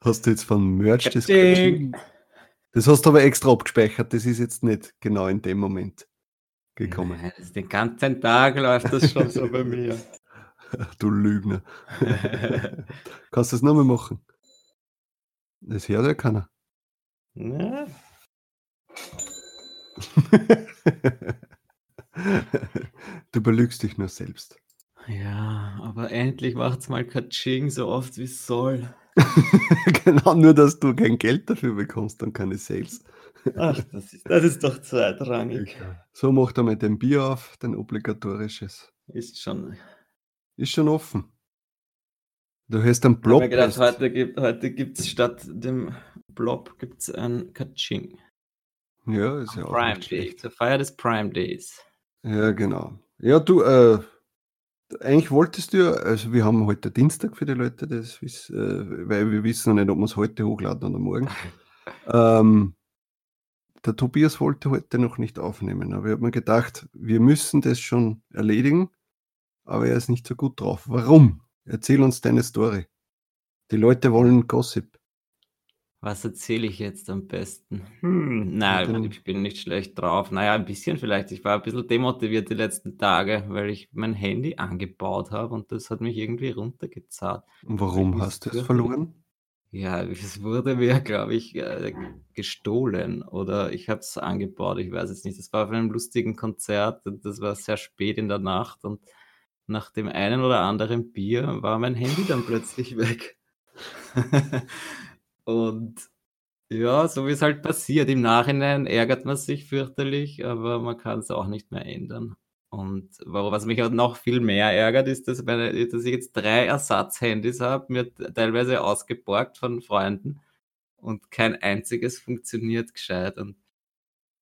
hast du jetzt von Merch das. Das hast du aber extra abgespeichert. Das ist jetzt nicht genau in dem Moment gekommen. Nein, den ganzen Tag läuft das schon so bei mir. Du Lügner. Kannst du das nochmal machen? Das hört ja keiner. Ja, du belügst dich nur selbst. ja, aber endlich macht's mal Katsching so oft wie es soll. genau, nur dass du kein Geld dafür bekommst und keine Sales. Ach, das ist, das ist doch zweitrangig. So macht er mit dem Bier auf, dein obligatorisches. Ist schon. Ist schon offen. Du hast einen Ich habe Blob. gedacht, heute gibt heute gibt's statt dem Blob gibt's ein Katsching. Ja, ist ja auch Prime Day, zur Feier des Prime Days. Ja, genau. Ja, du, äh, eigentlich wolltest du ja, also wir haben heute Dienstag für die Leute, das wiss, äh, weil wir wissen noch nicht, ob wir es heute hochladen oder morgen. ähm, der Tobias wollte heute noch nicht aufnehmen, aber ich habe mir gedacht, wir müssen das schon erledigen, aber er ist nicht so gut drauf. Warum? Erzähl uns deine Story. Die Leute wollen Gossip. Was erzähle ich jetzt am besten? Hm, nein, dann- ich bin nicht schlecht drauf. Naja, ein bisschen vielleicht. Ich war ein bisschen demotiviert die letzten Tage, weil ich mein Handy angebaut habe und das hat mich irgendwie runtergezahlt. Und warum hast du es verloren? Ja, es wurde mir, glaube ich, äh, gestohlen oder ich habe es angebaut, ich weiß es nicht. Das war auf einem lustigen Konzert und das war sehr spät in der Nacht und nach dem einen oder anderen Bier war mein Handy dann plötzlich weg. Und ja, so wie es halt passiert. Im Nachhinein ärgert man sich fürchterlich, aber man kann es auch nicht mehr ändern. Und wa was mich auch noch viel mehr ärgert, ist, dass meine dass ich jetzt 3 Ersatzhandys habe, mir teilweise ausgeborgt von Freunden und kein einziges funktioniert gescheit. Und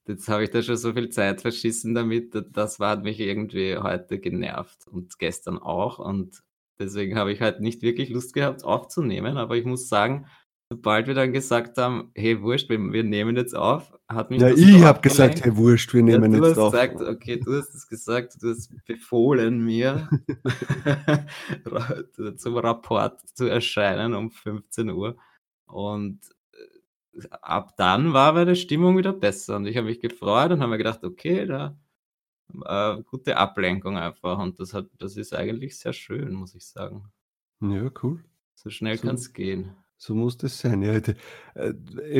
jetzt habe ich da schon so viel Zeit verschissen damit. Das hat mich irgendwie heute genervt und gestern auch. Und deswegen habe ich halt nicht wirklich Lust gehabt aufzunehmen. Aber ich muss sagen, sobald wir dann gesagt haben: „Hey, wurscht, wir wir nehmen jetzt auf“, hat mich Ja, das ich habe gesagt, hey, wurscht, wir Ja, nehmen du jetzt hast auf. gesagt okay, du hast es gesagt, du hast befohlen mir, zum Rapport zu erscheinen um 15:00 und, äh, ab dann war meine Stimmung wieder besser und ich habe mich gefreut und habe mir gedacht: „Okay, da äh, gute Ablenkung einfach“ und das hat das ist eigentlich sehr schön, muss ich sagen. Ja, cool. So schnell So kann's gehen. So muss das sein. Ja, d äh,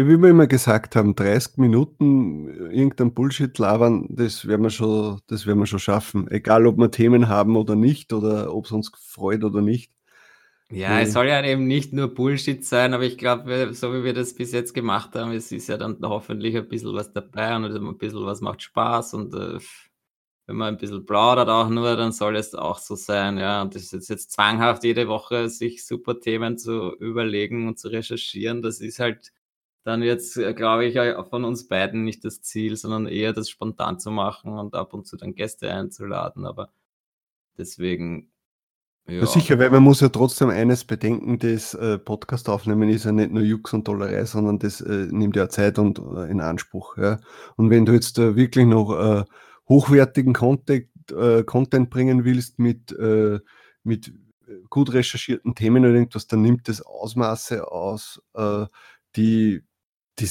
wie wir immer gesagt haben, 30 Minuten irgendein Bullshit labern, das werden wir schon das werden wir schon schaffen. Egal, ob wir Themen haben oder nicht oder ob's uns freut oder nicht. Ja, es Hm. soll ja eben nicht nur Bullshit sein, aber ich glaube, so wie wir das bis jetzt gemacht haben, es ist ja dann hoffentlich ein bisschen was dabei und ein bisschen was macht Spaß und, äh, wenn man ein bisschen plaudert auch nur, dann soll es auch so sein, ja. Und das ist jetzt zwanghaft jede Woche sich super Themen zu überlegen und zu recherchieren, das ist halt dann jetzt, äh, glaube ich, ja von uns beiden nicht das Ziel, sondern eher das spontan zu machen und ab und zu dann Gäste einzuladen, aber deswegen, Ja, sicher, weil man muss ja trotzdem eines bedenken, das, äh, Podcast aufnehmen ist ja nicht nur Jux und Dollerei, sondern das, äh, nimmt ja Zeit und äh, in Anspruch, ja. Und wenn du jetzt, äh, wirklich noch, äh, hochwertigen Content äh, Content bringen willst mit, äh mit, äh, gut recherchierten Themen oder irgendwas, dann nimmt das Ausmaße aus, äh, die die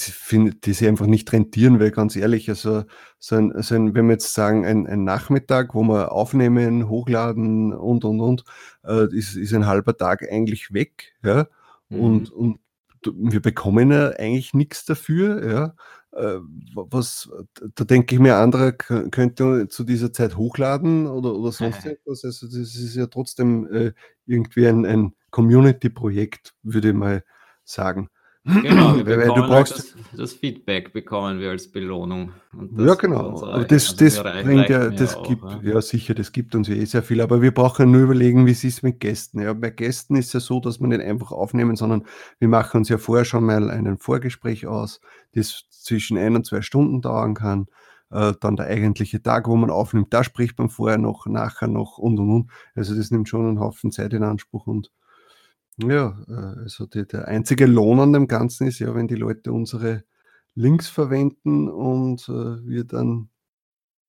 die sich einfach nicht rentieren, weil ganz ehrlich, also so ein so ein wenn wir jetzt sagen, ein ein Nachmittag, wo wir aufnehmen, hochladen und, und, und, äh, ist ist ein halber Tag eigentlich weg, ja? Und Mhm. und d wir bekommen ja eigentlich nix dafür, ja? Äh, wa was da denke ich mir, kö könnte zu dieser Zeit hochladen oder oder sonst irgendwas. Also, das ist ja trotzdem, äh, irgendwie ein ein Community-Projekt, würde ich mal sagen. Genau, wir Weil du halt brauchst, das, das Feedback bekommen wir als Belohnung. Ja genau, aber das, Also das bringt ja, das auch. gibt, Ja. ja sicher, das gibt uns ja eh sehr viel, aber wir brauchen nur überlegen, wie es ist mit Gästen. Ja, bei Gästen ist ja so, dass wir nicht einfach aufnehmen, sondern wir machen uns ja vorher schon mal ein Vorgespräch aus, das zwischen ein und zwei Stunden dauern kann. Äh, dann der eigentliche Tag, wo man aufnimmt, da spricht man vorher noch, nachher noch und und und. Also das nimmt schon einen Haufen Zeit in Anspruch und ja, äh, also die, der einzige Lohn an dem Ganzen ist ja, wenn die Leute unsere Links verwenden und äh, wir dann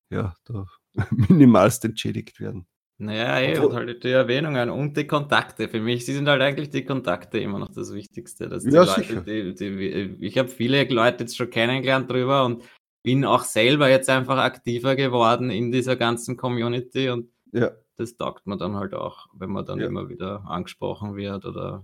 ja da minimalst entschädigt werden. Naja, eh, und halt die Erwähnungen und die Kontakte. Für mich sind halt eigentlich die Kontakte immer noch das Wichtigste, dass die ja Leute, sicher. die, die, ich habe viele Leute jetzt schon kennengelernt drüber und bin auch selber jetzt einfach aktiver geworden in dieser ganzen Community und Ja, das taugt mir dann halt auch, wenn man dann ja, immer wieder angesprochen wird oder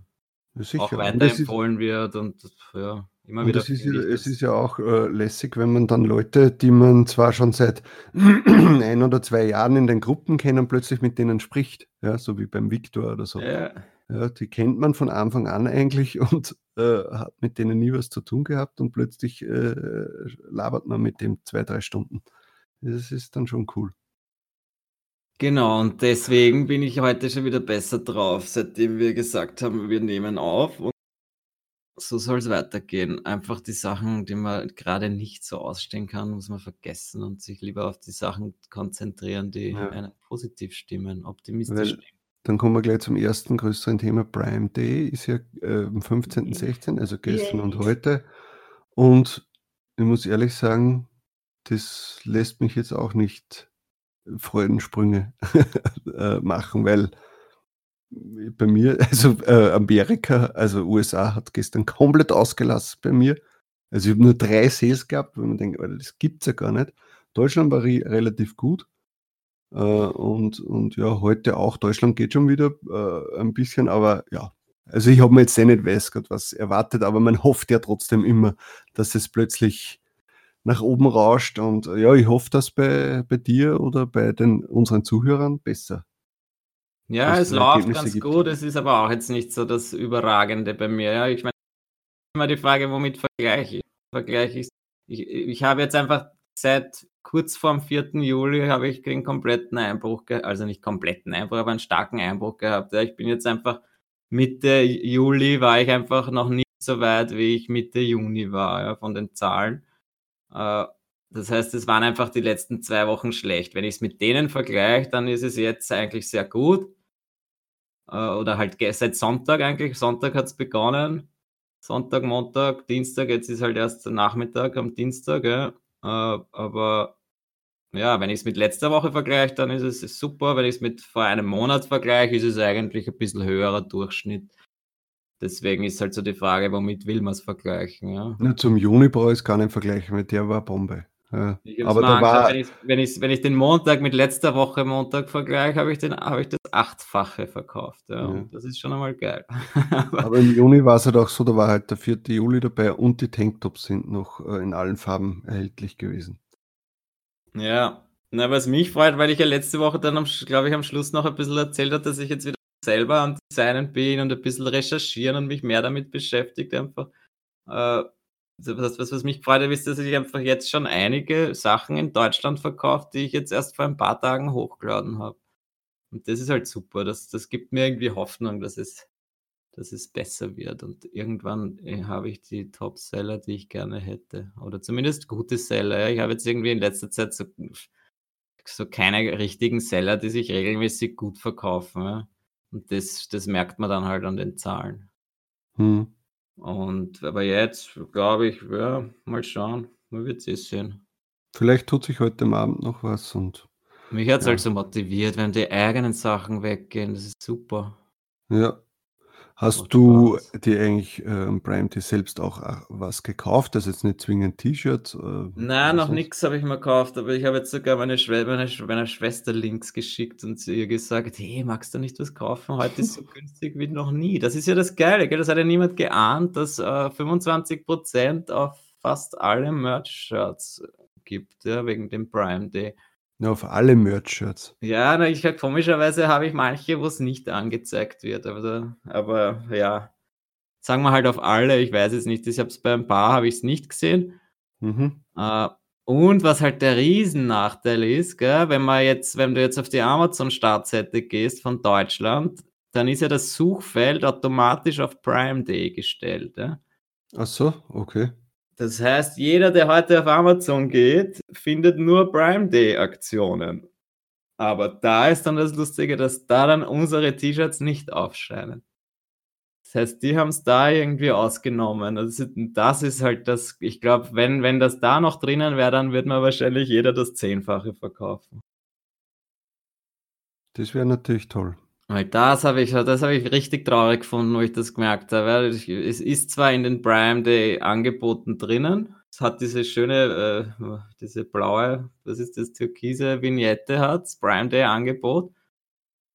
auch sicher. Und das ist, weiterempfohlen wird und ja, immer und wieder es ist es ist ja auch äh, lässig, wenn man dann Leute, die man zwar schon seit ein oder zwei Jahren in den Gruppen kennt, plötzlich mit denen spricht. Ja, so wie beim Viktor oder so. Ja, Ja, die kennt man von Anfang an eigentlich und äh, hat mit denen nie was zu tun gehabt und plötzlich äh, labert man mit dem zwei, drei Stunden. Das ist dann schon cool. Genau, und deswegen bin ich heute schon wieder besser drauf, seitdem wir gesagt haben, wir nehmen auf und so soll es weitergehen. Einfach die Sachen, die man gerade nicht so ausstehen kann, muss man vergessen und sich lieber auf die Sachen konzentrieren, die Ja, einen positiv stimmen, optimistisch weil stimmen. dann kommen wir gleich zum ersten größeren Thema. Prime Day ist ja äh, am 15., 16., also gestern und Yay. heute. Und ich muss ehrlich sagen, das lässt mich jetzt auch nicht Freudensprünge äh, machen, weil bei mir, also äh, Amerika, also USA hat gestern komplett ausgelassen bei mir. Also ich habe nur drei Sales gehabt, wo man denkt, das gibt's ja gar nicht. Deutschland war re relativ gut. Äh, und, und ja, heute auch. Deutschland geht schon wieder äh, ein bisschen, aber ja. Also ich habe mir jetzt eh nicht weiß Gott was erwartet, aber man hofft ja trotzdem immer, dass es plötzlich nach oben rauscht. Und äh, ja, ich hoffe, dass bei, bei dir oder bei den, unseren Zuhörern besser Ja, es läuft Ergebnisse ganz gibt. gut. Es ist aber auch jetzt nicht so das Überragende bei mir. Ja, ich meine, immer die Frage, womit vergleiche ich? Vergleiche ich, ich, ich habe jetzt einfach seit kurz vorm 4. Juli habe ich den kompletten Einbruch, also nicht kompletten Einbruch, aber einen starken Einbruch gehabt. Ja, ich bin jetzt einfach Mitte Juli war ich einfach noch nicht so weit, wie ich Mitte Juni war, ja, von den Zahlen. Äh, das heißt, es waren einfach die letzten zwei Wochen schlecht. Wenn ich es mit denen vergleiche, dann ist es jetzt eigentlich sehr gut. Äh, oder halt seit Sonntag eigentlich. Sonntag hat es begonnen. Sonntag, Montag, Dienstag, jetzt ist halt erst Nachmittag am Dienstag. Ja. Äh, aber ja, wenn ich es mit letzter Woche vergleiche, dann ist es super. Wenn ich es mit vor einem Monat vergleiche, ist es eigentlich ein bisschen höherer Durchschnitt. Deswegen ist halt so die Frage, womit will man es vergleichen? Ja. Nur zum Juni brauche ich es gar nicht vergleichen, weil der war Bombe. Ja. Ich Aber da war, wenn ich, wenn, ich, wenn ich den Montag mit letzter Woche Montag vergleiche, habe ich, den- habe ich das achtfache verkauft. Ja. ja. Das ist schon einmal geil. Aber Aber im Juni war es halt auch so, da war halt der 4. Juli dabei und die Tanktops sind noch äh, in allen Farben erhältlich gewesen. ja, na, was mich freut, weil ich ja letzte Woche dann, glaube ich, am Schluss noch ein bisschen erzählt habe, dass ich jetzt wieder selber am Designen bin und ein bisschen recherchieren und mich mehr damit beschäftigt einfach. Äh, das, was, was mich gefreut hat, ist, dass ich einfach jetzt schon einige Sachen in Deutschland verkauft, die ich jetzt erst vor ein paar Tagen hochgeladen habe. Und das ist halt super. Das, das gibt mir irgendwie Hoffnung, dass es, dass es besser wird. Und irgendwann äh, habe ich die Top-Seller, die ich gerne hätte. Oder zumindest gute Seller. Ich habe jetzt irgendwie in letzter Zeit so, so keine richtigen Seller, die sich regelmäßig gut verkaufen. Und das, das merkt man dann halt an den Zahlen. Hm. Und aber jetzt glaube ich, ja, mal schauen. Man wird es eh sehen. Vielleicht tut sich heute Abend noch was und Mich hat es halt ja. so motiviert, wenn die eigenen Sachen weggehen. Das ist super. Ja. Hast du dir eigentlich äh, am Prime Day selbst auch äh, was gekauft? Das ist jetzt nicht zwingend T-Shirts äh, Nein, noch nichts habe ich mir gekauft, aber ich habe jetzt sogar meine, Schwe meine, Sch meiner Schwester Links geschickt und zu ihr gesagt, hey, magst du nicht was kaufen? Heute ist so günstig wie noch nie. Das ist ja das Geile, gell? Das hat ja niemand geahnt, dass äh, 25% auf fast alle Merch-Shirts gibt, ja, wegen dem Prime Day. Ja, auf alle Merch-Shirts. Ja, na, ich komischerweise habe ich manche, wo es nicht angezeigt wird, aber, aber ja, sagen wir halt auf alle, ich weiß es nicht, ich habe es bei ein paar habe ich es nicht gesehen. Mhm. Äh, und was halt der Riesennachteil ist, gell, wenn man jetzt, wenn du jetzt auf die Amazon-Startseite gehst von Deutschland, dann ist ja das Suchfeld automatisch auf Prime Day gestellt. Ja? Ach so, okay. Das heißt, jeder, der heute auf Amazon geht, findet nur Prime Day Aktionen. Aber da ist dann das Lustige, dass da dann unsere T-Shirts nicht aufscheinen. Das heißt, die haben es da irgendwie ausgenommen. Also das ist halt das, ich glaube, wenn, wenn das da noch drinnen wäre, dann wird man wahrscheinlich jeder das Zehnfache verkaufen. Das wäre natürlich toll. Weil das habe ich, das habe ich richtig traurig gefunden, wo ich das gemerkt habe. Es ist zwar in den Prime Day Angeboten drinnen, es hat diese schöne, äh, diese blaue, was ist das, türkise Vignette hat, das Prime Day Angebot,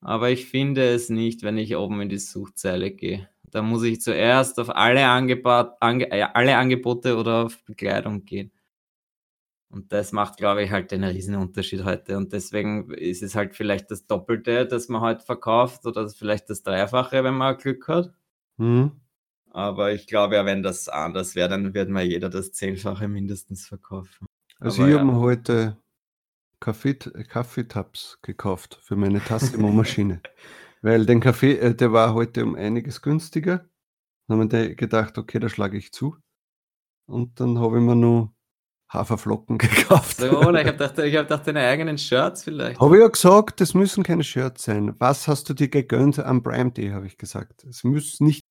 aber ich finde es nicht, wenn ich oben in die Suchzeile gehe. Da muss ich zuerst auf alle, Angebot, ange, äh, alle Angebote oder auf Bekleidung gehen. Und das macht, glaube ich, halt den Riesenunterschied heute. Und deswegen ist es halt vielleicht das Doppelte, das man heute verkauft oder vielleicht das Dreifache, wenn man Glück hat. Mhm. Aber ich glaube ja, wenn das anders wäre, dann wird mal jeder das Zehnfache mindestens verkaufen. Also Aber ich ja. habe mir heute Kaffee, Kaffeetabs gekauft für meine Tassimo-Maschine. Weil den Kaffee, äh, der war heute um einiges günstiger. Dann haben wir gedacht, okay, da schlage ich zu. Und dann habe ich mir nur Haferflocken gekauft. So, ich habe gedacht, ich hab gedacht, deine eigenen Shirts vielleicht. Habe ich ja gesagt, das müssen keine Shirts sein. Was hast du dir gegönnt am Prime Day, habe ich gesagt. Es muss nicht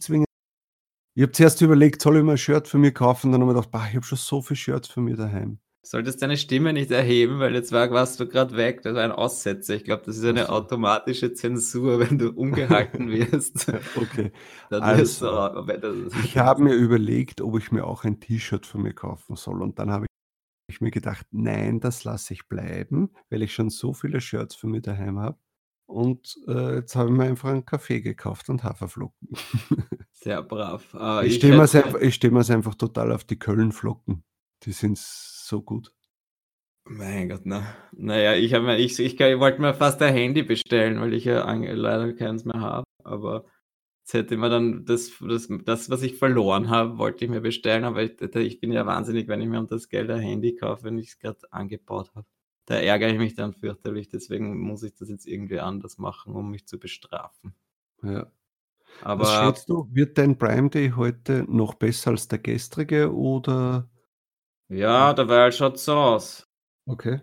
zwingend. Ich habe zuerst überlegt, soll ich mir ein Shirt für mich kaufen? Dann habe ich gedacht, bah, ich habe schon so viele Shirts für mich daheim. Solltest deine Stimme nicht erheben, weil jetzt war, warst du gerade weg. Das war ein Aussetzer. Ich glaube, das ist eine automatische Zensur, wenn du umgehalten wirst. okay. also, du, ich habe mir überlegt, ob ich mir auch ein T-Shirt für mich kaufen soll. Und dann habe ich mir gedacht, nein, das lasse ich bleiben, weil ich schon so viele Shirts für mich daheim habe. Und äh, jetzt habe ich mir einfach einen Kaffee gekauft und Haferflocken. Sehr brav. Uh, ich stehe mir einfach, einfach total auf die Kölnflocken. Die sind so gut. Mein Gott, na. Naja, ich, hab, ich, ich, ich wollte mir fast ein Handy bestellen, weil ich ja leider keins mehr habe. Aber jetzt hätte man dann das, das, das was ich verloren habe, wollte ich mir bestellen. Aber ich, ich bin ja wahnsinnig, wenn ich mir um das Geld ein Handy kaufe, wenn ich es gerade angebaut habe. Da ärgere ich mich dann fürchterlich. Deswegen muss ich das jetzt irgendwie anders machen, um mich zu bestrafen. Ja. Aber was schätzt du, wird dein Prime Day heute noch besser als der gestrige oder ja, der Weil schaut so aus. Okay.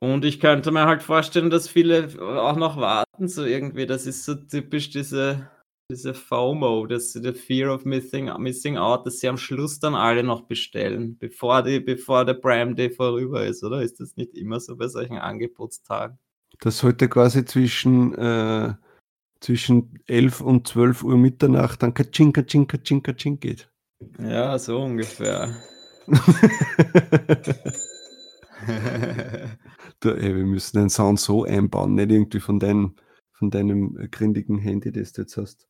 Und ich könnte mir halt vorstellen, dass viele auch noch warten, so irgendwie. Das ist so typisch diese, diese FOMO, das the Fear of Missing, missing Out, dass sie am Schluss dann alle noch bestellen, bevor, die, bevor der Prime Day vorüber ist, oder? Ist das nicht immer so bei solchen Angebotstagen? Dass heute quasi zwischen, äh, zwischen 11 und 12 Uhr Mitternacht dann Kaching, Kaching, Kaching, Kaching geht. Ja, so ungefähr. Du, ey, wir müssen den Sound so einbauen, nicht irgendwie von, dein, von deinem grindigen Handy, das du jetzt hast.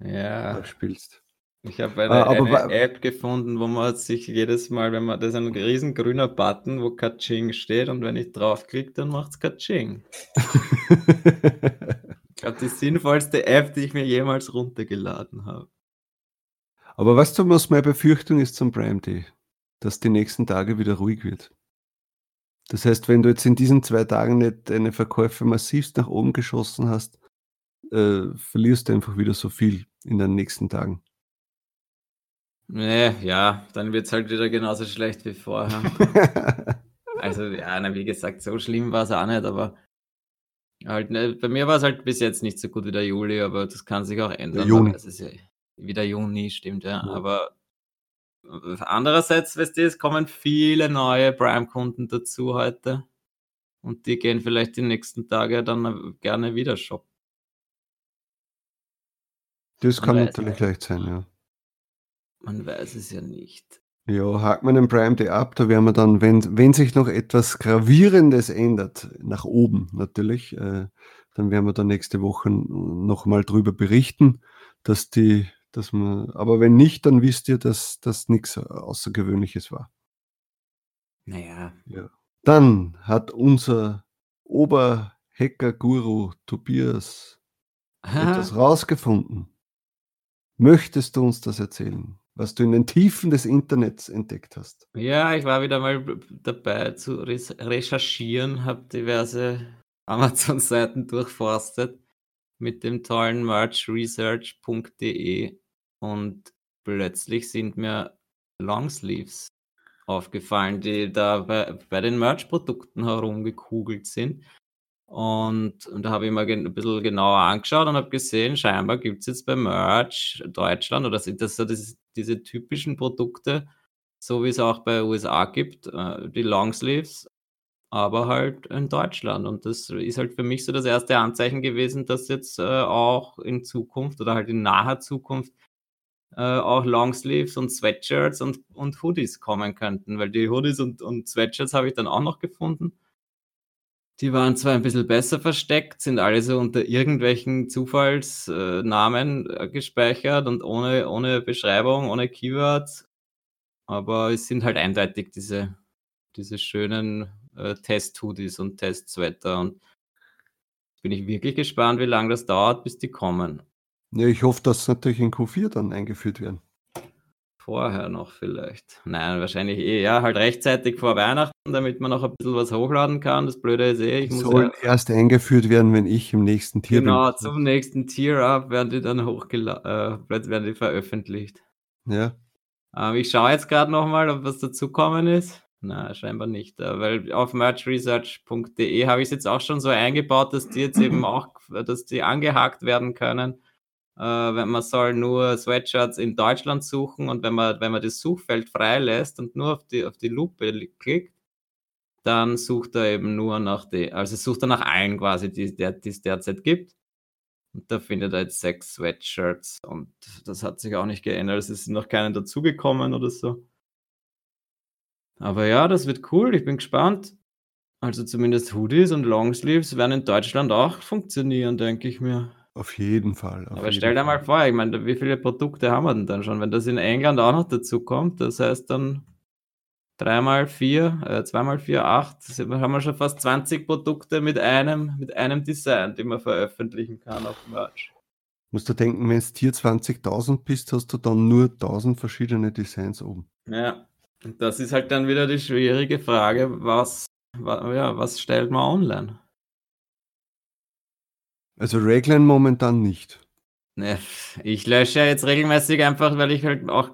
Ja. spielst. Ich habe eine, ah, eine App gefunden, wo man sich jedes Mal, wenn man, das ist ein riesengrüner Button, wo Kaching steht und wenn ich draufklicke, dann macht es Kaching. ich glaube, die sinnvollste App, die ich mir jemals runtergeladen habe. Aber weißt du, was meine Befürchtung ist zum Prime Day? Dass die nächsten Tage wieder ruhig wird. Das heißt, wenn du jetzt in diesen zwei Tagen nicht deine Verkäufe massivst nach oben geschossen hast, äh, verlierst du einfach wieder so viel in den nächsten Tagen. Nee, ja, dann wird es halt wieder genauso schlecht wie vorher. also, ja, na, wie gesagt, so schlimm war es auch nicht, aber halt, ne, bei mir war es halt bis jetzt nicht so gut wie der Juli, aber das kann sich auch ändern. Juni. Es ist ja wieder Juni, stimmt, ja. ja. Aber Andererseits, weißt du, es kommen viele neue Prime-Kunden dazu heute. Und die gehen vielleicht die nächsten Tage dann gerne wieder shoppen. Das kann natürlich leicht sein, ja. Man weiß es ja nicht. Ja, hakt man den Prime Day ab, da werden wir dann, wenn, wenn sich noch etwas Gravierendes ändert, nach oben natürlich, äh, dann werden wir dann nächste Woche nochmal drüber berichten, dass die dass man, aber wenn nicht, dann wisst ihr, dass das nichts Außergewöhnliches war. Naja. Ja. Dann hat unser Oberhacker-Guru Tobias etwas rausgefunden. Möchtest du uns das erzählen, was du in den Tiefen des Internets entdeckt hast? Ja, ich war wieder mal dabei zu recherchieren, habe diverse Amazon-Seiten durchforstet mit dem tollen merchresearch.de und plötzlich sind mir Longsleeves aufgefallen, die da bei, bei den Merch-Produkten herumgekugelt sind. Und, und da habe ich mal ein bisschen genauer angeschaut und habe gesehen, scheinbar gibt es jetzt bei Merch Deutschland oder sind das so das, diese typischen Produkte, so wie es auch bei USA gibt, äh, die Longsleeves, aber halt in Deutschland. Und das ist halt für mich so das erste Anzeichen gewesen, dass jetzt äh, auch in Zukunft oder halt in naher Zukunft äh, auch Longsleeves und Sweatshirts und, und Hoodies kommen könnten, weil die Hoodies und, und Sweatshirts habe ich dann auch noch gefunden. Die waren zwar ein bisschen besser versteckt, sind alle so unter irgendwelchen Zufallsnamen äh, gespeichert und ohne, ohne Beschreibung, ohne Keywords. Aber es sind halt eindeutig diese, diese schönen äh, Test-Hoodies und Test-Sweater. Und bin ich wirklich gespannt, wie lange das dauert, bis die kommen. Ja, ich hoffe, dass natürlich in Q4 dann eingeführt werden. Vorher noch vielleicht. Nein, wahrscheinlich eh, ja, halt rechtzeitig vor Weihnachten, damit man noch ein bisschen was hochladen kann. Das Blöde ist eh, ich muss. Sollen ja, erst eingeführt werden, wenn ich im nächsten Tier genau, bin. Genau, zum nächsten Tier-Up werden die dann hochgeladen, äh, werden die veröffentlicht. Ja. Ähm, ich schaue jetzt gerade nochmal, ob was dazukommen ist. Na, scheinbar nicht, äh, weil auf merchresearch.de habe ich es jetzt auch schon so eingebaut, dass die jetzt eben auch, dass die angehakt werden können man soll nur Sweatshirts in Deutschland suchen und wenn man, wenn man das Suchfeld freilässt und nur auf die, auf die Lupe klickt, dann sucht er eben nur nach die, also sucht er nach allen quasi, die, die es derzeit gibt. Und da findet er jetzt sechs Sweatshirts und das hat sich auch nicht geändert. Es ist noch keinen dazugekommen oder so. Aber ja, das wird cool. Ich bin gespannt. Also zumindest Hoodies und Longsleeves werden in Deutschland auch funktionieren, denke ich mir. Auf jeden Fall. Auf Aber jeden stell dir mal vor, ich meine, wie viele Produkte haben wir denn dann schon? Wenn das in England auch noch dazu kommt, das heißt dann dreimal vier, äh, zweimal vier, acht, haben wir schon fast 20 Produkte mit einem, mit einem Design, die man veröffentlichen kann auf Merch. Musst du denken, wenn es Tier 20.000 bist, hast du dann nur 1000 verschiedene Designs oben. Ja, und das ist halt dann wieder die schwierige Frage, was, ja, was stellt man online? Also regeln momentan nicht. Ne, ich lösche jetzt regelmäßig einfach, weil ich halt auch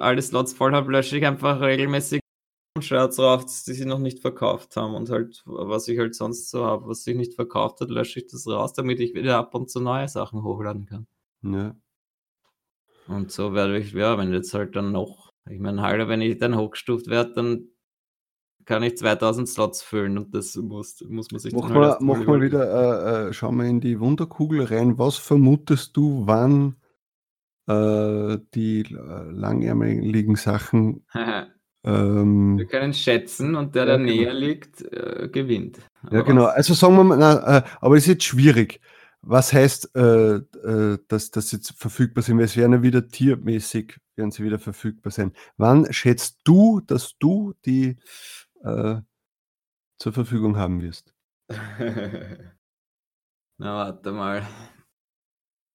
alle Slots voll habe, lösche ich einfach regelmäßig Shirts raus, die sie noch nicht verkauft haben und halt, was ich halt sonst so habe, was sich nicht verkauft hat, lösche ich das raus, damit ich wieder ab und zu neue Sachen hochladen kann. Ja. Und so werde ich, ja, wenn jetzt halt dann noch, ich meine, halt, wenn ich dann hochgestuft werde, dann kann ich 2000 Slots füllen und das muss, muss man sich mach dann mal, mach mal wieder, äh, äh, schau mal in die Wunderkugel rein. Was vermutest du, wann äh, die äh, langärmeligen Sachen ähm, wir können schätzen und der, der ja, genau. näher liegt, äh, gewinnt. Aber ja, genau. Also sagen wir mal, na, äh, aber es ist jetzt schwierig. Was heißt, dass das jetzt verfügbar sind? Es werden ja wieder tiermäßig, werden sie wieder verfügbar sein. Wann schätzt du, dass du die äh, zur Verfügung haben wirst. Na, warte mal.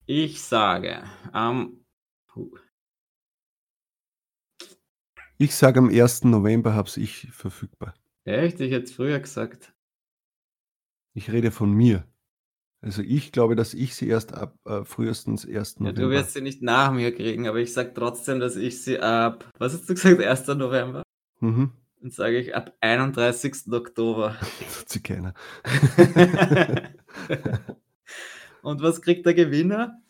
Ich sage am. Um, ich sage am 1. November habe ich verfügbar. Echt? Ich hätte es früher gesagt. Ich rede von mir. Also ich glaube, dass ich sie erst ab äh, frühestens 1. Ja, November. Du wirst sie nicht nach mir kriegen, aber ich sage trotzdem, dass ich sie ab. Was hast du gesagt? 1. November? Mhm. Dann sage ich ab 31. Oktober. Tut sie keiner. Und was kriegt der Gewinner?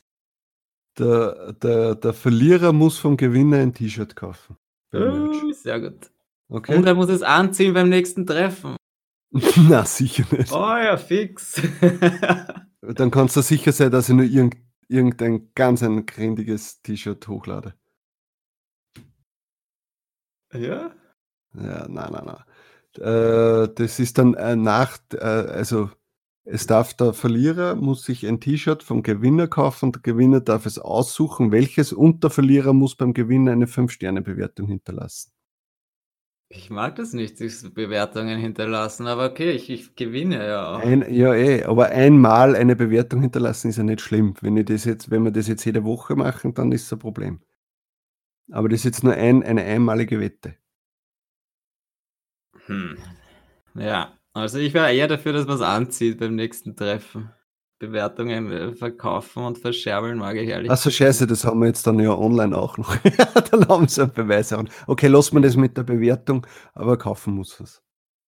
Der, der, der Verlierer muss vom Gewinner ein T-Shirt kaufen. Oh, sehr gut. Okay. Und er muss es anziehen beim nächsten Treffen. Na, sicher nicht. Oh ja, fix. Dann kannst du sicher sein, dass ich nur irgend, irgendein ganz ein grindiges T-Shirt hochlade. Ja? Ja, nein, nein, nein. Äh, das ist dann äh, nach, äh, also es darf der Verlierer muss sich ein T-Shirt vom Gewinner kaufen und der Gewinner darf es aussuchen, welches und der Verlierer muss beim Gewinner eine 5-Sterne-Bewertung hinterlassen. Ich mag das nicht, diese Bewertungen hinterlassen, aber okay, ich ich gewinne ja auch. Ein ja, eh, aber einmal eine Bewertung hinterlassen ist ja nicht schlimm. Wenn ich das jetzt wenn wir das jetzt jede Woche machen, dann ist es ein Problem. Aber das ist jetzt nur ein eine einmalige Wette. Hm. Ja, also ich wäre eher dafür, dass man's anzieht beim nächsten Treffen. Bewertungen, äh, verkaufen und verscherbeln mag ich ehrlich Ach so, scheiße, das haben wir jetzt dann ja online auch noch. Dann haben sie einen Beweis auch. Okay, lassen wir das mit der Bewertung, aber kaufen muss es.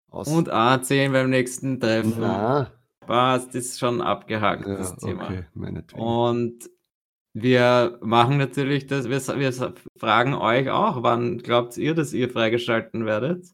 Und anziehen beim nächsten Treffen. Na. Passt, das ist schon abgehakt, Ja, das Thema. okay, meinetwegen. Und wir machen natürlich das wir wir fragen euch auch, wann glaubt ihr, dass ihr freigeschalten werdet?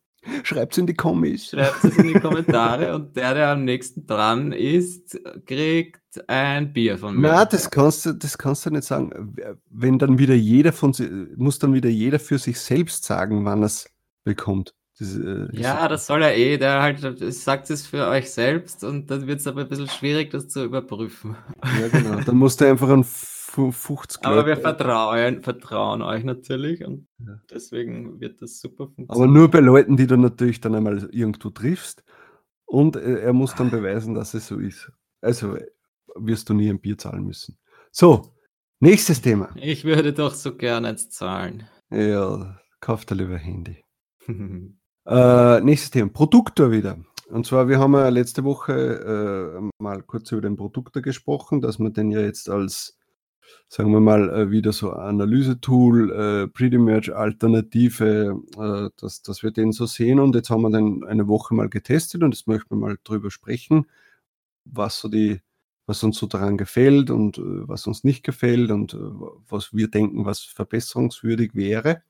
Schreibt's in die Kommis. Schreibt's es in die Kommentare und der, der am nächsten dran ist, kriegt ein Bier von mir. Na, das kannst du das kannst du nicht sagen. Wenn dann wieder jeder von muss dann wieder jeder für sich selbst sagen, wann er's bekommt. Das, äh, Ja, das soll er eh, der halt sagt es für euch selbst und dann wird's aber 'n bisschen schwierig, das zu überprüfen. Ja, genau. Dann musst du einfach fu 50 Aber wir Leute vertrauen vertrauen euch natürlich und Ja. deswegen wird das super Aber funktionieren. nur bei Leuten, die du natürlich dann einmal irgendwo triffst und, äh, er muss dann beweisen, dass es so ist. Also, äh, wirst du nie ein Bier zahlen müssen. So, nächstes Thema. Ich würde doch so gern eins zahlen. Ja, kauf dir lieber Handy. Äh, nächstes Thema, Produktor wieder. Und zwar, wir haben ja letzte Woche, äh, mal kurz über den Produktor gesprochen, dass man den ja jetzt als, sagen wir mal, äh, wieder so Analysetool, äh, Pretty-Merge Alternative, äh, dass dass wir den so sehen. Und jetzt haben wir den eine Woche mal getestet und jetzt möchten wir mal drüber sprechen, was so die was uns so daran gefällt und, äh, was uns nicht gefällt und, äh, was wir denken, was verbesserungswürdig wäre.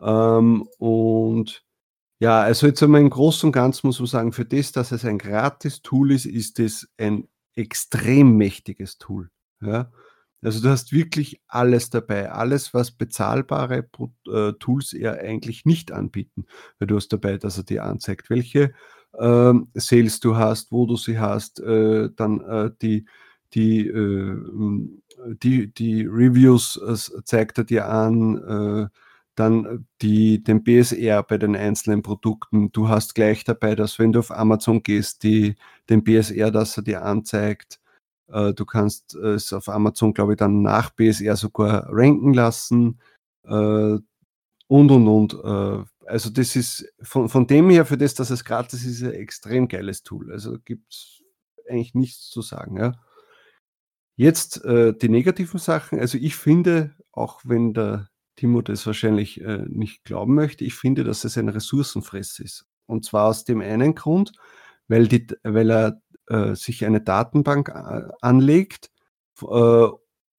Ähm, und ja, also jetzt einmal im Großen und Ganzen muss man sagen, für das, dass es ein Gratis-Tool ist, ist es ein extrem mächtiges Tool, ja? Also, du hast wirklich alles dabei, alles, was bezahlbare äh, Tools ja eigentlich nicht anbieten. Weil du hast dabei, dass er dir anzeigt, welche, ähm, Sales du hast, wo du sie hast, äh, dann, äh, die die, äh, die die Reviews, zeigt er dir an, äh, dann die den BSR bei den einzelnen Produkten. Du hast gleich dabei, dass wenn du auf Amazon gehst, die den BSR, dass er dir anzeigt. Äh, du kannst es auf Amazon, glaube ich, dann nach BSR sogar ranken lassen, äh, und, und, und. Äh, also, das ist von von dem her, für das, dass es gratis ist, ein extrem geiles Tool. Also, gibt's eigentlich nichts zu sagen, ja. Jetzt, äh, die negativen Sachen. Also, ich finde, auch wenn der Timo das wahrscheinlich, äh, nicht glauben möchte, ich finde, dass es ein Ressourcenfresser ist. Und zwar aus dem einen Grund, weil die weil er, äh, sich eine Datenbank a anlegt, äh,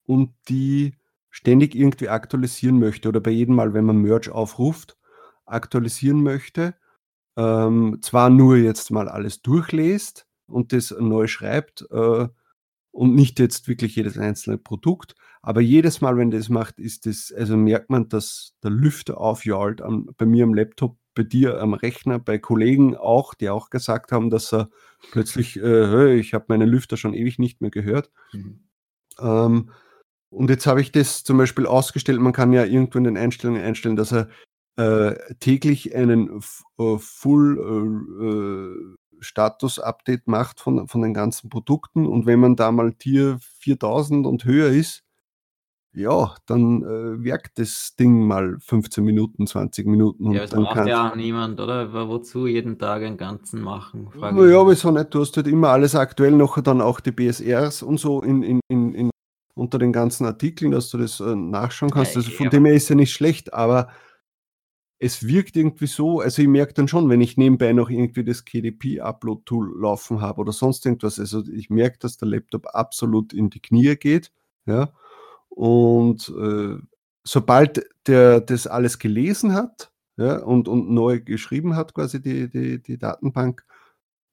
und die ständig irgendwie aktualisieren möchte oder bei jedem Mal, wenn man Merge aufruft, aktualisieren möchte. Ähm, zwar nur jetzt mal alles durchliest und das neu schreibt, äh, und nicht jetzt wirklich jedes einzelne Produkt, aber jedes Mal, wenn das macht, ist das also merkt man, dass der Lüfter aufjault bei mir am Laptop, bei dir am Rechner, bei Kollegen auch, die auch gesagt haben, dass er plötzlich, äh: „Hey, ich habe meinen Lüfter schon ewig nicht mehr gehört.“ Mhm. Ähm, und jetzt habe ich das zum Beispiel ausgestellt. Man kann ja irgendwo in den Einstellungen einstellen, dass er, äh, täglich einen äh, Full, äh, äh, Status-Update macht von von den ganzen Produkten. Und wenn man da mal Tier 4000 und höher ist, ja, dann, äh, werkt das Ding mal 15 Minuten, 20 Minuten und Ja, das dann kannst ja auch niemand, oder? Wa wozu jeden Tag einen ganzen machen, frage Na ich ja, mich. wieso nicht? Du hast halt immer alles aktuell, nachher dann auch die BSRs und so in in in in unter den ganzen Artikeln, dass du das, äh, nachschauen kannst. Also, von Ja. dem her ist ja nicht schlecht, aber es wirkt irgendwie so also, ich merke dann schon, wenn ich nebenbei noch irgendwie das KDP-Upload-Tool laufen habe oder sonst irgendwas. Also, ich merke, dass der Laptop absolut in die Knie geht, ja? Und, äh, sobald der das alles gelesen hat, ja, und und neu geschrieben hat quasi die die die Datenbank,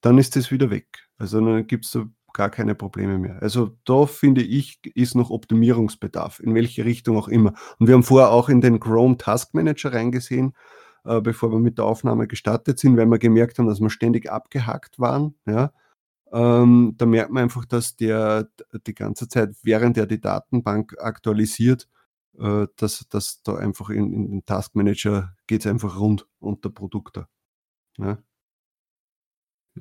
dann ist das wieder weg. Also, dann gibt's da gar keine Probleme mehr. Also, da finde ich, ist noch Optimierungsbedarf, in welche Richtung auch immer. Und wir haben vorher auch in den Chrome Task Manager reingesehen, äh, bevor wir mit der Aufnahme gestartet sind, weil wir gemerkt haben, dass wir ständig abgehackt waren, ja. Ähm, da merkt man einfach, dass der die ganze Zeit, während er die Datenbank aktualisiert, äh, dass, dass da einfach in, in den Taskmanager geht es einfach rund unter Produkte. Ja,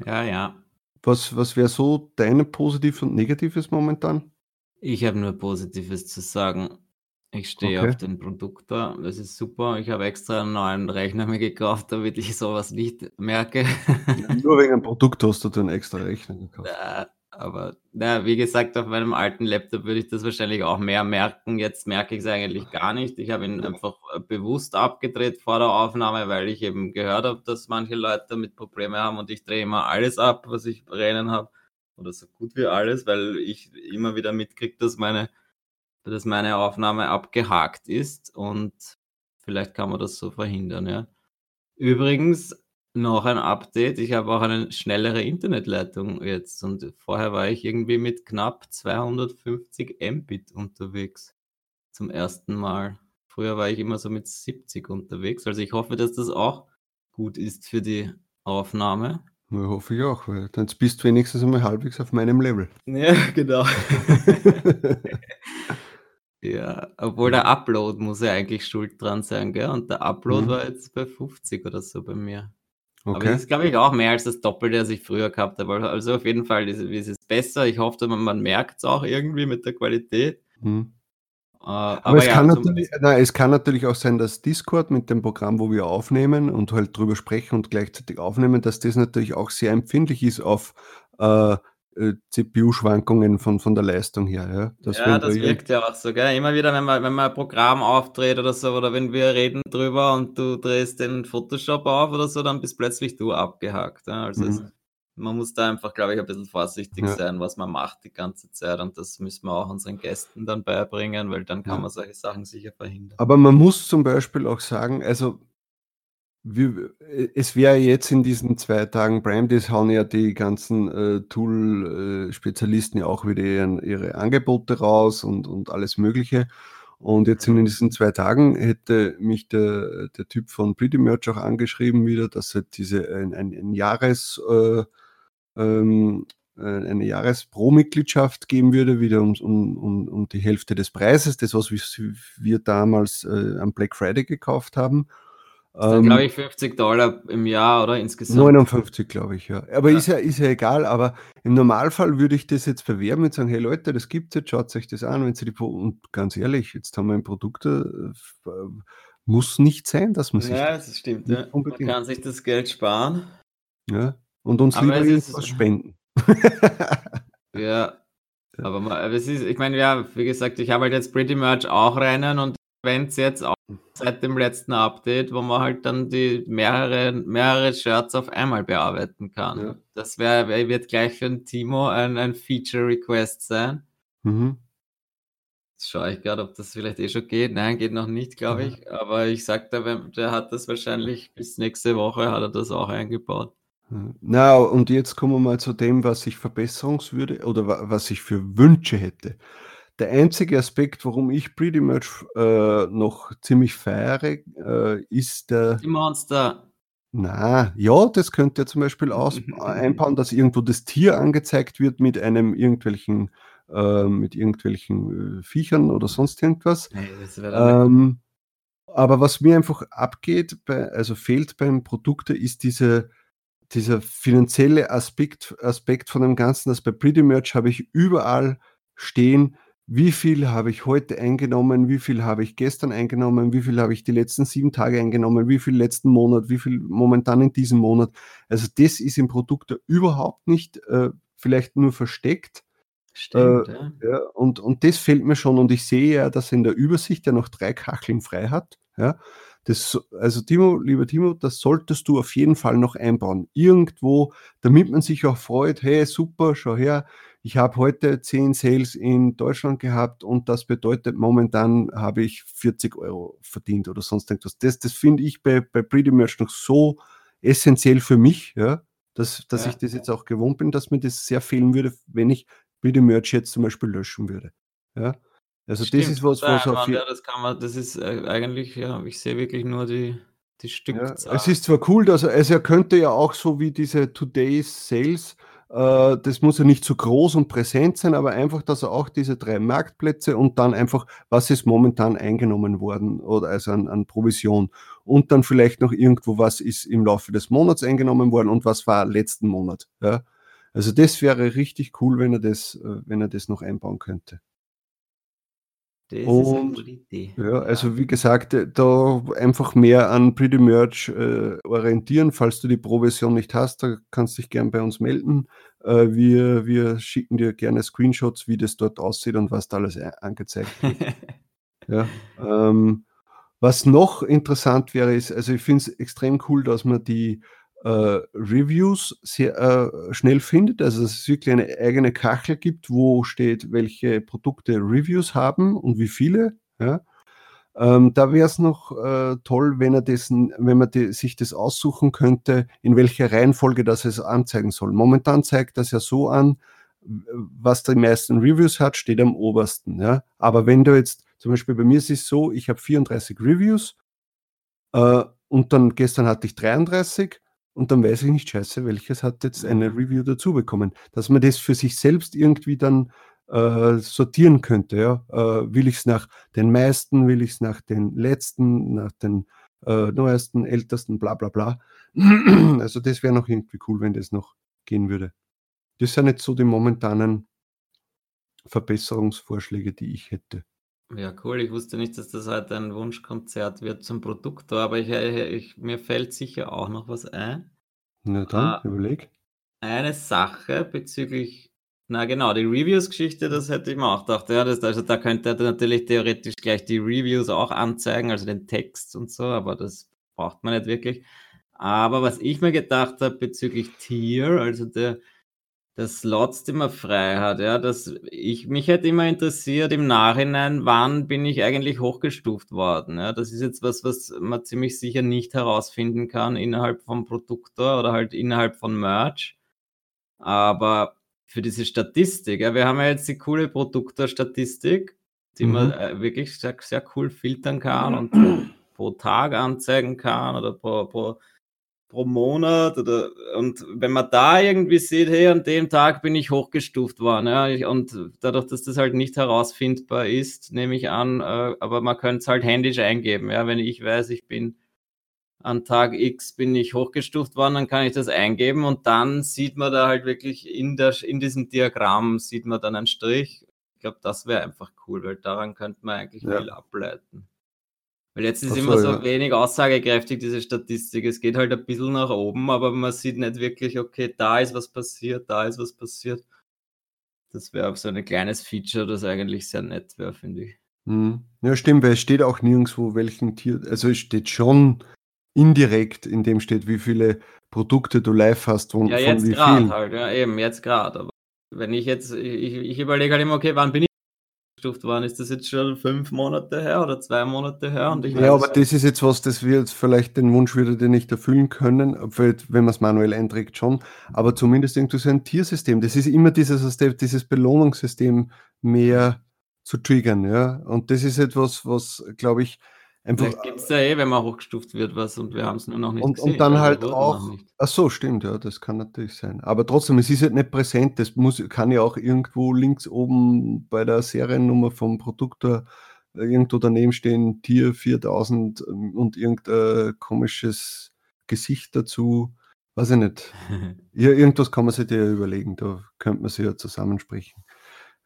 ja. ja. Was, was wäre so deine Positives und Negatives momentan? Ich habe nur Positives zu sagen. Ich stehe Okay. auf den Produktor. Das ist super. Ich habe extra einen neuen Rechner mir gekauft, damit ich sowas nicht merke. Nur wegen einem Produkt hast du dann extra Rechner gekauft. Äh, aber na, wie gesagt, auf meinem alten Laptop würde ich das wahrscheinlich auch mehr merken. Jetzt merke ich es eigentlich gar nicht. Ich habe ihn einfach äh, bewusst abgedreht vor der Aufnahme, weil ich eben gehört habe, dass manche Leute damit Probleme haben und ich drehe immer alles ab, was ich rennen habe. Oder so gut wie alles, weil ich immer wieder mitkriege, dass meine, dass meine Aufnahme abgehakt ist und vielleicht kann man das so verhindern, ja. Übrigens, noch ein Update. Ich habe auch eine schnellere Internetleitung jetzt und vorher war ich irgendwie mit knapp 250 Mbit unterwegs. Zum ersten Mal. Früher war ich immer so mit 70 unterwegs. Also ich hoffe, dass das auch gut ist für die Aufnahme. Ja, hoffe ich auch, weil dann bist du wenigstens einmal halbwegs auf meinem Level. Ja, genau. ja, obwohl der Upload muss ja eigentlich schuld dran sein, gell? Und der Upload Mhm. war jetzt bei 50 oder so bei mir. Aber Okay. das ist, glaube ich, auch mehr als das Doppelte, das ich früher gehabt habe. Also auf jeden Fall ist, ist es besser. Ich hoffe, man, man merkt es auch irgendwie mit der Qualität. Mhm. Äh, Aber, aber es, ja, kann nein, es kann natürlich auch sein, dass Discord mit dem Programm, wo wir aufnehmen und halt drüber sprechen und gleichzeitig aufnehmen, dass das natürlich auch sehr empfindlich ist auf äh, äh, CPU-Schwankungen von, von der Leistung her. Ja, Dass ja, das da wirkt ja auch so, gell? Immer wieder, wenn man, wenn man ein Programm aufdreht oder so, oder wenn wir reden drüber und du drehst den Photoshop auf oder so, dann bist plötzlich du abgehakt. Ja? Also es, Mhm. man muss da einfach, glaube ich, ein bisschen vorsichtig Ja. sein, was man macht die ganze Zeit. Und das müssen wir auch unseren Gästen dann beibringen, weil dann kann man solche Sachen sicher verhindern. Aber man muss zum Beispiel auch sagen, also wir, es wäre jetzt in diesen zwei Tagen Prime Days hauen ja die ganzen äh, Tool-Spezialisten ja auch wieder ihren, ihre Angebote raus und, und alles Mögliche. Und jetzt in diesen zwei Tagen hätte mich der, der Typ von Pretty Merch auch angeschrieben wieder, dass es diese ein, ein, ein Jahres äh, ähm, äh, eine Jahres-Pro-Mitgliedschaft geben würde, wieder um, um, um, um die Hälfte des Preises, das, was wir, wir damals äh, am Black Friday gekauft haben. Ähm, glaube ich 50 Dollar im Jahr oder insgesamt. 59, glaube ich, ja. Aber Ja. Ist, ja, ist ja egal, aber im Normalfall würde ich das jetzt bewerben und sagen, hey Leute, das gibt es jetzt, schaut euch das an, wenn sie die Pro und ganz ehrlich, jetzt haben wir ein Produkt, äh, äh, muss nicht sein, dass man sich Ja, das, stimmt. Ja. Man kann sich das Geld sparen. ja, und uns Aber lieber es ist- irgendwas spenden. Ja, aber aber es ist, ich meine, ja, wie gesagt, ich habe halt jetzt Pretty Much auch Rennen und Events jetzt auch seit dem letzten Update, wo man halt dann die mehrere, mehrere Shirts auf einmal bearbeiten kann. Ja. Das wär, wird gleich für den Timo ein, ein Feature-Request sein. mhm. Jetzt schaue ich gerade, ob das vielleicht eh schon geht. Nein, geht noch nicht, glaube Ja. ich. Aber ich sag da, wenn- der hat das wahrscheinlich bis nächste Woche hat er das auch eingebaut. Na, und jetzt kommen wir mal zu dem, was ich verbesserungswürde oder wa- was ich für Wünsche hätte. Der einzige Aspekt, warum ich Pretty Much äh, noch ziemlich feiere, äh, ist der, Die Monster. na, ja, das könnt ihr zum Beispiel aus, einbauen, dass irgendwo das Tier angezeigt wird mit einem irgendwelchen, äh, mit irgendwelchen äh, Viechern oder sonst irgendwas. Hey, das Ähm, aber was mir einfach abgeht, bei, also fehlt beim Produkt, ist diese, dieser finanzielle Aspekt, Aspekt von dem Ganzen. Das bei Pretty Merch habe ich überall stehen, wie viel habe ich heute eingenommen, wie viel habe ich gestern eingenommen, wie viel habe ich die letzten sieben Tage eingenommen, wie viel letzten Monat, wie viel momentan in diesem Monat. Also das ist im Produkt überhaupt nicht, äh, vielleicht nur versteckt. Stimmt, äh, ja. Ja, und, und das fehlt mir schon. Und ich sehe ja, dass er in der Übersicht ja noch drei Kacheln frei hat. Ja, das, so- also Timo, lieber Timo, das solltest du auf jeden Fall noch einbauen. Irgendwo, damit man sich auch freut, hey, super, schau her, ich habe heute 10 Sales in Deutschland gehabt und das bedeutet, momentan habe ich 40 Euro verdient oder sonst irgendwas. Das, das finde ich bei, bei Pretty Merch noch so essentiell für mich, ja, dass, dass Ja. ich das jetzt auch gewohnt bin, dass mir das sehr fehlen würde, wenn ich Pretty Merch jetzt zum Beispiel löschen würde. Ja? Also das Stimmt, ist was, was auf je- ja, das kann man, das ist äh, eigentlich, ja, ich sehe wirklich nur die, die ja, Stückzahl. es ist zwar cool, dass er, also er könnte ja auch so wie diese Today's Sales das muss ja nicht so groß und präsent sein, aber einfach, dass er auch diese drei Marktplätze und dann einfach, was ist momentan eingenommen worden oder also an, an Provision und dann vielleicht noch irgendwo, was ist im Laufe des Monats eingenommen worden und was war letzten Monat. Ja? Also das wäre richtig cool, wenn er das, äh, wenn er das noch einbauen könnte. Das ist eine gute Idee. ja, also wie gesagt, äh, da einfach mehr an Pretty Merch äh, orientieren. Falls du die Provision nicht hast, da kannst du dich gern bei uns melden. Äh, wir, wir schicken dir gerne Screenshots, wie das dort aussieht und was da alles angezeigt wird. ja, ähm, was noch interessant wäre, ist, also ich finde es extrem cool, dass man die Reviews sehr äh, schnell findet. Also dass es wirklich eine eigene Kachel gibt, wo steht, welche Produkte Reviews haben und wie viele. Ja. Ähm, da wäre es noch äh, toll, wenn er dessen, wenn man die, sich das aussuchen könnte, in welcher Reihenfolge das es anzeigen soll. Momentan zeigt das ja so an, was die meisten Reviews hat, steht am obersten. Ja. Aber wenn du jetzt, zum Beispiel bei mir ist es so, ich habe 34 Reviews äh, und dann gestern hatte ich 33 und dann weiß ich nicht, scheiße, welches hat jetzt eine mhm. Review dazu bekommen. Dass man das für sich selbst irgendwie dann äh, sortieren könnte. Ja? Äh, will ich es nach den meisten, will ich es nach den letzten, nach den äh, neuesten, ältesten, bla bla bla. also das wäre noch irgendwie cool, wenn das noch gehen würde. Das sind jetzt so die momentanen Verbesserungsvorschläge, die ich hätte. Ja, cool. Ich wusste nicht, dass das heute ein Wunschkonzert wird zum Produktor, aber ich, ich, mir fällt sicher auch noch was ein. Na dann, Äh, überleg. eine Sache bezüglich, na genau, die Reviews-Geschichte, das hätte ich mir auch gedacht. Ja, das, also da könnte er natürlich theoretisch gleich die Reviews auch anzeigen, also den Text und so, aber das braucht man nicht wirklich. Aber was ich mir gedacht habe bezüglich Tier, also der das Slots, die man frei hat, ja, das ich mich hätte immer interessiert im Nachhinein, wann bin ich eigentlich hochgestuft worden, ja? Das ist jetzt was, was man ziemlich sicher nicht herausfinden kann innerhalb vom Produktor oder halt innerhalb von Merch. Aber für diese Statistik, ja, wir haben ja jetzt die coole Produktorstatistik, die mhm. man äh, wirklich sehr, sehr cool filtern kann und pro Tag anzeigen kann oder pro, pro pro Monat oder und wenn man da irgendwie sieht, hey, an dem Tag bin ich hochgestuft worden, ja, und dadurch, dass das halt nicht herausfindbar ist, nehme ich an, äh, aber man könnte es halt händisch eingeben, ja, wenn ich weiß, ich bin an Tag X bin ich hochgestuft worden, dann kann ich das eingeben und dann sieht man da halt wirklich in, der, in diesem Diagramm sieht man dann einen Strich. Ich glaube, das wäre einfach cool, weil daran könnte man eigentlich ja. viel ableiten. Weil jetzt ist so, immer so ja. wenig aussagekräftig, diese Statistik. Es geht halt ein bisschen nach oben, aber man sieht nicht wirklich, okay, da ist was passiert, da ist was passiert. Das wäre auch so ein kleines Feature, das eigentlich sehr nett wäre, finde ich. Hm. Ja, stimmt, weil es steht auch nirgendwo, welchen Tier, also es steht schon indirekt, in dem steht, wie viele Produkte du live hast und ja, von wie vielen. Halt, ja, eben, jetzt gerade. Aber wenn ich jetzt, ich, ich überlege halt immer, okay, wann bin ich eingestuft worden. Ist das jetzt schon fünf Monate her oder zwei Monate her? Und ich ja, aber das ist jetzt was, das wir jetzt vielleicht den Wunsch würde den nicht erfüllen können, wenn man es manuell einträgt schon, aber zumindest irgendwie so ein Tiersystem. Das ist immer dieses, dieses Belohnungssystem mehr zu triggern, ja. Und das ist etwas, was, glaube ich, Vielleicht gibt es ja eh, wenn man hochgestuft wird, was und wir haben es nur noch nicht und, gesehen. Und dann halt auch, ach so, stimmt, ja, das kann natürlich sein. Aber trotzdem, es ist halt nicht präsent, das muss, kann ja auch irgendwo links oben bei der Seriennummer vom Produktor äh, irgendwo daneben stehen, Tier 4000 ähm, und irgendein komisches Gesicht dazu, weiß ich nicht. ja, irgendwas kann man sich ja überlegen, da könnte man sich ja zusammensprechen.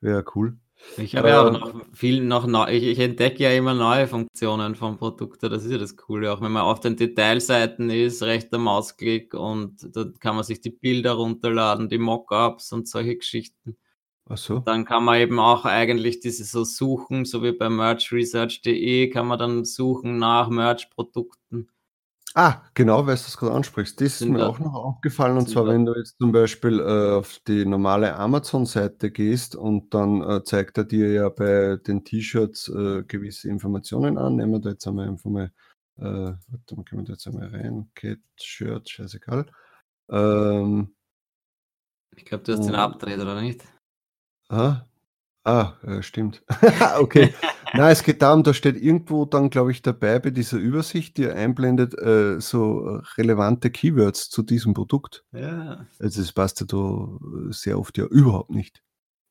Wäre cool. Ich habe ja auch noch viel noch neu, ich, ich entdecke ja immer neue Funktionen vom Produkt. Das ist ja das Coole. Auch wenn man auf den Detailseiten ist, rechter Mausklick und da kann man sich die Bilder runterladen, die Mockups und solche Geschichten. Ach so. Dann kann man eben auch eigentlich diese so suchen, so wie bei merchresearch.de kann man dann suchen nach Merch-Produkten. Ah, genau, weil du das gerade ansprichst. Das ist mir auch noch aufgefallen. Und zwar, wenn du jetzt zum Beispiel äh, auf die normale Amazon-Seite gehst und dann äh, zeigt er dir ja bei den T-Shirts äh, gewisse Informationen an. Nehmen wir da jetzt einmal einfach mal, äh, warte mal, gehen wir da jetzt einmal rein. Cat, Shirt, scheißegal. Ähm, ich glaube, du hast den abgedreht, oder nicht? Ah, ah äh, stimmt. okay. Nein, es geht darum, da steht irgendwo dann, glaube ich, dabei bei dieser Übersicht, die er einblendet, äh, so relevante Keywords zu diesem Produkt. Ja, Also das passt ja da sehr oft ja überhaupt nicht.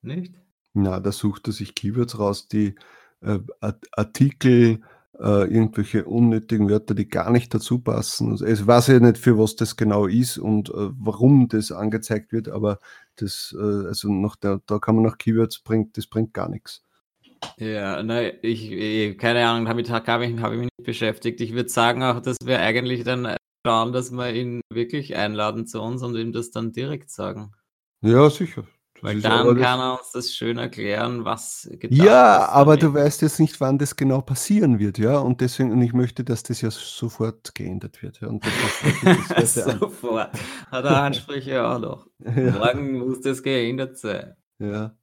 nicht? Na, da sucht er sich Keywords raus, die äh, Art- Artikel, äh, irgendwelche unnötigen Wörter, die gar nicht dazu passen. Also, ich weiß ja nicht, für was das genau ist und äh, warum das angezeigt wird, aber das, äh, also nach der, da kann man nach Keywords bringt, das bringt gar nichts. Ja, nein, ich, keine Ahnung, damit habe ich, hab ich mich nicht beschäftigt. Ich würde sagen auch, dass wir eigentlich dann schauen, dass wir ihn wirklich einladen zu uns und ihm das dann direkt sagen. Ja, sicher. Das Weil dann kann er uns das schön erklären, was gedacht Ja, aber du weißt jetzt nicht, wann das genau passieren wird, ja. Und deswegen, und ich möchte, dass das ja sofort geändert wird. Ja? Und das, Sofort. Hat er Ansprüche auch noch. ja, Morgen muss das geändert sein. ja.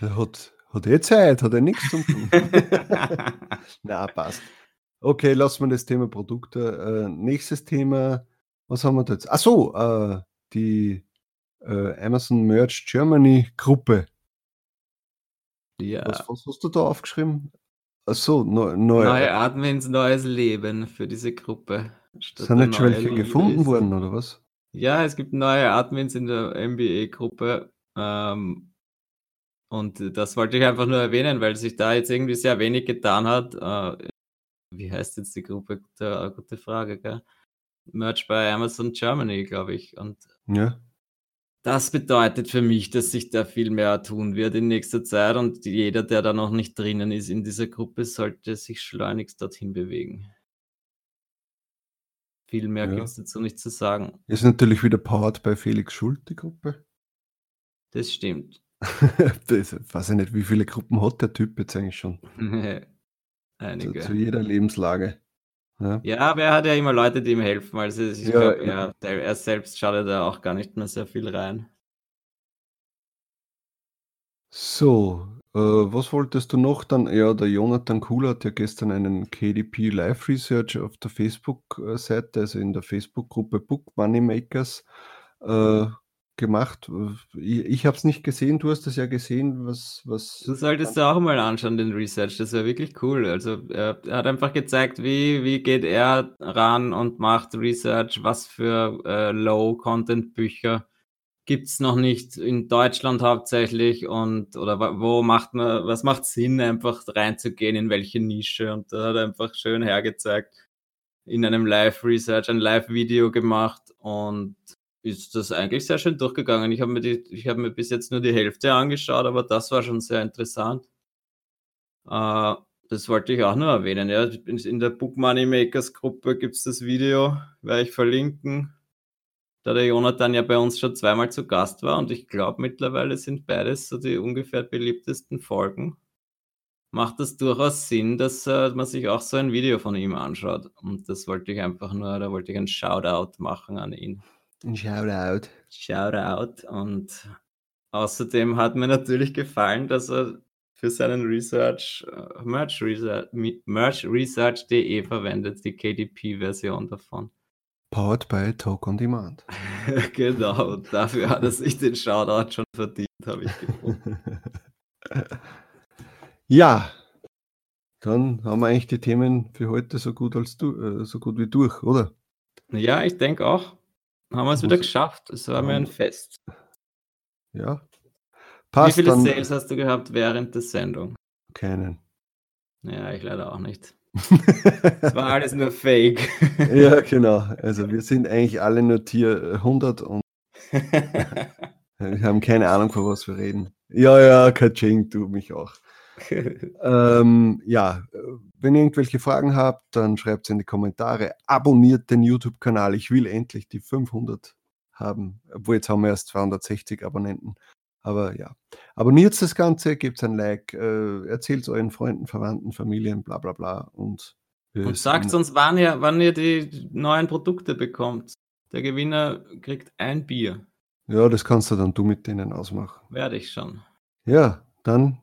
Er hat, hat eh Zeit, hat er nichts zu tun. Na, passt. Okay, lassen wir das Thema Produkte. Äh, nächstes Thema, was haben wir da jetzt? Ach so, äh, die äh, Amazon Merch Germany Gruppe. ja. Was, was hast du da aufgeschrieben? Ach so, neu, neu, Neue Admins, neues Leben für diese Gruppe. Sind nicht schon welche gefunden ist- worden, oder was? Ja, es gibt neue Admins in der MBA-Gruppe. Ähm, und das wollte ich einfach nur erwähnen, weil sich da jetzt irgendwie sehr wenig getan hat. Äh, wie heißt jetzt die Gruppe? Gute, gute Frage, gell? Merch bei Amazon Germany, glaube ich. Und Ja. das bedeutet für mich, dass sich da viel mehr tun wird in nächster Zeit und jeder, der da noch nicht drinnen ist in dieser Gruppe, sollte sich schleunigst dorthin bewegen. Viel mehr Ja. gibt es dazu nicht zu sagen. Ist natürlich wieder powered bei Felix Schult, die Gruppe. Das stimmt. das, weiß ich nicht, wie viele Gruppen hat der Typ jetzt eigentlich schon? Zu, Einige. zu jeder Lebenslage. Ja. Ja, aber er hat ja immer Leute, die ihm helfen. Also ich Ja, glaube, ja. er, er selbst schaut ja da auch gar nicht mehr sehr viel rein. So, äh, was wolltest du noch dann? Ja, der Jonathan Kuhl hat ja gestern einen KDP Live Research auf der Facebook-Seite, also in der Facebook-Gruppe Book Moneymakers, äh, gemacht. Ich, ich habe es nicht gesehen, du hast es ja gesehen, was, was. Du solltest dir auch mal anschauen, den Research. Das war wirklich cool. Also er, hat einfach gezeigt, wie, wie geht er ran und macht Research, was für äh, Low-Content-Bücher gibt es noch nicht in Deutschland hauptsächlich und oder wo macht man, was macht Sinn, einfach reinzugehen, in welche Nische. Und da hat er einfach schön hergezeigt, in einem Live-Research, ein Live-Video gemacht und ist das eigentlich sehr schön durchgegangen. Ich habe mir, hab mir bis jetzt nur die Hälfte angeschaut, aber das war schon sehr interessant. Äh, das wollte ich auch nur erwähnen. Ja. In der Book Money Makers Gruppe gibt es das Video, werde ich verlinken. Da der Jonathan ja bei uns schon zweimal zu Gast war und ich glaube mittlerweile sind beides so die ungefähr beliebtesten Folgen. Macht das durchaus Sinn, dass äh, man sich auch so ein Video von ihm anschaut. Und das wollte ich einfach nur, da wollte ich ein Shoutout machen an ihn. Ein Shoutout. Shoutout. Und außerdem hat mir natürlich gefallen, dass er für seinen Research äh, Merch Research merchresearch.de verwendet, die KDP-Version davon. Powered by Talk on Demand. genau, und dafür hat er sich den Shoutout schon verdient, habe ich gefunden. ja, dann haben wir eigentlich die Themen für heute so gut, als du, äh, so gut wie durch, oder? Ja, ich denke auch. Haben wir es wieder geschafft. Es war mir ein Fest. Ja. Wie Passt viele dann. Sales hast du gehabt während der Sendung? Keinen. Ja, ich leider auch nicht. Es war alles nur Fake. ja, genau. Also wir sind eigentlich alle nur Tier 100 und wir haben keine Ahnung, von was wir reden. Ja, ja, Kaching, du mich auch. Ähm, ja, äh, wenn ihr irgendwelche Fragen habt, dann schreibt es in die Kommentare. Abonniert den YouTube-Kanal. Ich will endlich die 500 haben. Obwohl, jetzt haben wir erst 260 Abonnenten. Aber ja, abonniert das Ganze, gebt ein Like, äh, erzählt es euren Freunden, Verwandten, Familien, bla bla bla. Und, wir Und sagt uns, wann ihr, wann ihr die neuen Produkte bekommt. Der Gewinner kriegt ein Bier. Ja, das kannst du dann du mit denen ausmachen. Werde ich schon. Ja, dann